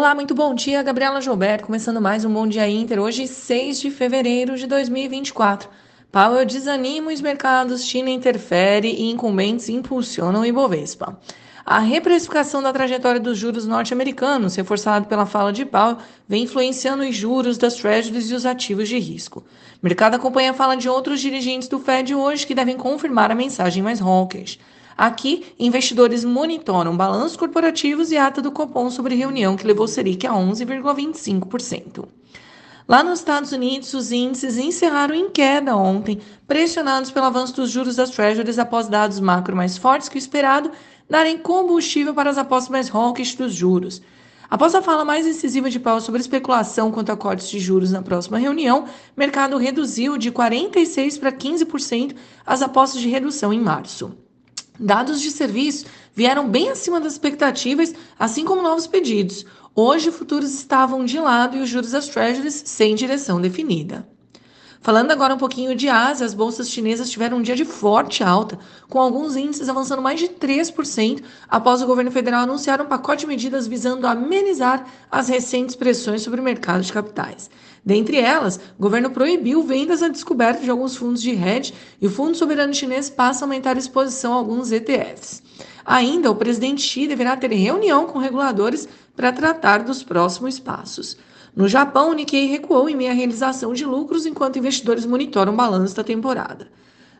Olá, muito bom dia, Gabriela Gilberto, começando mais um Bom Dia Inter, hoje 6 de fevereiro de 2024. Powell desanima os mercados, China interfere e incumbentes impulsionam o Ibovespa. A reprecificação da trajetória dos juros norte-americanos, reforçado pela fala de Powell, vem influenciando os juros das treasuries e os ativos de risco. O mercado acompanha a fala de outros dirigentes do Fed hoje que devem confirmar a mensagem mais hawkish. Aqui, investidores monitoram balanços corporativos e ata do Copom sobre reunião que levou o Selic a 11,25%. Lá nos Estados Unidos, os índices encerraram em queda ontem, pressionados pelo avanço dos juros das Treasuries após dados macro mais fortes que o esperado darem combustível para as apostas mais hawkish dos juros. Após a fala mais incisiva de Powell sobre especulação quanto a cortes de juros na próxima reunião, o mercado reduziu de 46% para 15% as apostas de redução em março. Dados de serviço vieram bem acima das expectativas, assim como novos pedidos. Hoje, futuros estavam de lado e os juros das treasuries sem direção definida. Falando agora um pouquinho de Ásia, as bolsas chinesas tiveram um dia de forte alta, com alguns índices avançando mais de 3% após o governo federal anunciar um pacote de medidas visando amenizar as recentes pressões sobre o mercado de capitais. Dentre elas, o governo proibiu vendas à descoberta de alguns fundos de hedge e o Fundo Soberano Chinês passa a aumentar a exposição a alguns ETFs. Ainda, o presidente Xi deverá ter reunião com reguladores para tratar dos próximos passos. No Japão, o Nikkei recuou em meio à realização de lucros enquanto investidores monitoram o balanço da temporada.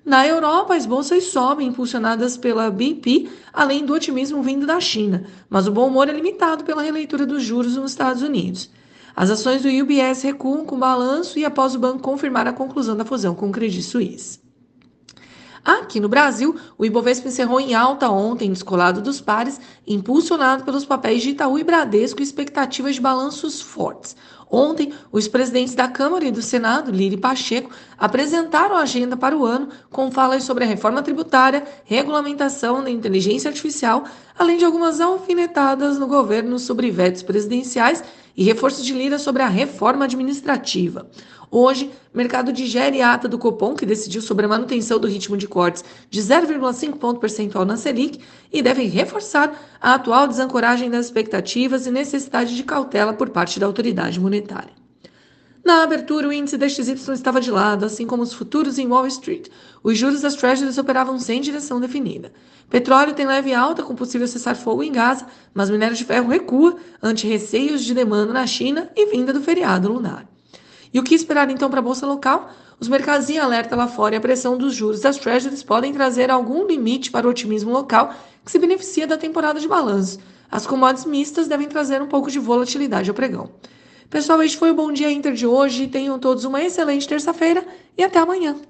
Na Europa, as bolsas sobem, impulsionadas pela BP, além do otimismo vindo da China, mas o bom humor é limitado pela releitura dos juros nos Estados Unidos. As ações do UBS recuam com balanço e após o banco confirmar a conclusão da fusão com o Credit Suisse. Aqui no Brasil, o Ibovespa encerrou em alta ontem, descolado dos pares, impulsionado pelos papéis de Itaú e Bradesco e expectativas de balanços fortes. Ontem, os presidentes da Câmara e do Senado, Lira e Pacheco, apresentaram a agenda para o ano com falas sobre a reforma tributária, regulamentação da inteligência artificial, além de algumas alfinetadas no governo sobre vetos presidenciais e reforço de Lira sobre a reforma administrativa. Hoje, mercado digere a ata do Copom, que decidiu sobre a manutenção do ritmo de cortes de 0,5 ponto percentual na Selic e deve reforçar a atual desancoragem das expectativas e necessidade de cautela por parte da autoridade monetária. Na abertura, o índice da XY estava de lado, assim como os futuros em Wall Street. Os juros das Treasuries operavam sem direção definida. Petróleo tem leve alta com possível cessar-fogo em Gaza, mas minério de ferro recua ante receios de demanda na China e vinda do feriado lunar. E o que esperar então para a bolsa local? Os mercados em alerta lá fora e a pressão dos juros das treasuries podem trazer algum limite para o otimismo local que se beneficia da temporada de balanço. As commodities mistas devem trazer um pouco de volatilidade ao pregão. Pessoal, este foi o Bom Dia Inter de hoje. Tenham todos uma excelente terça-feira e até amanhã.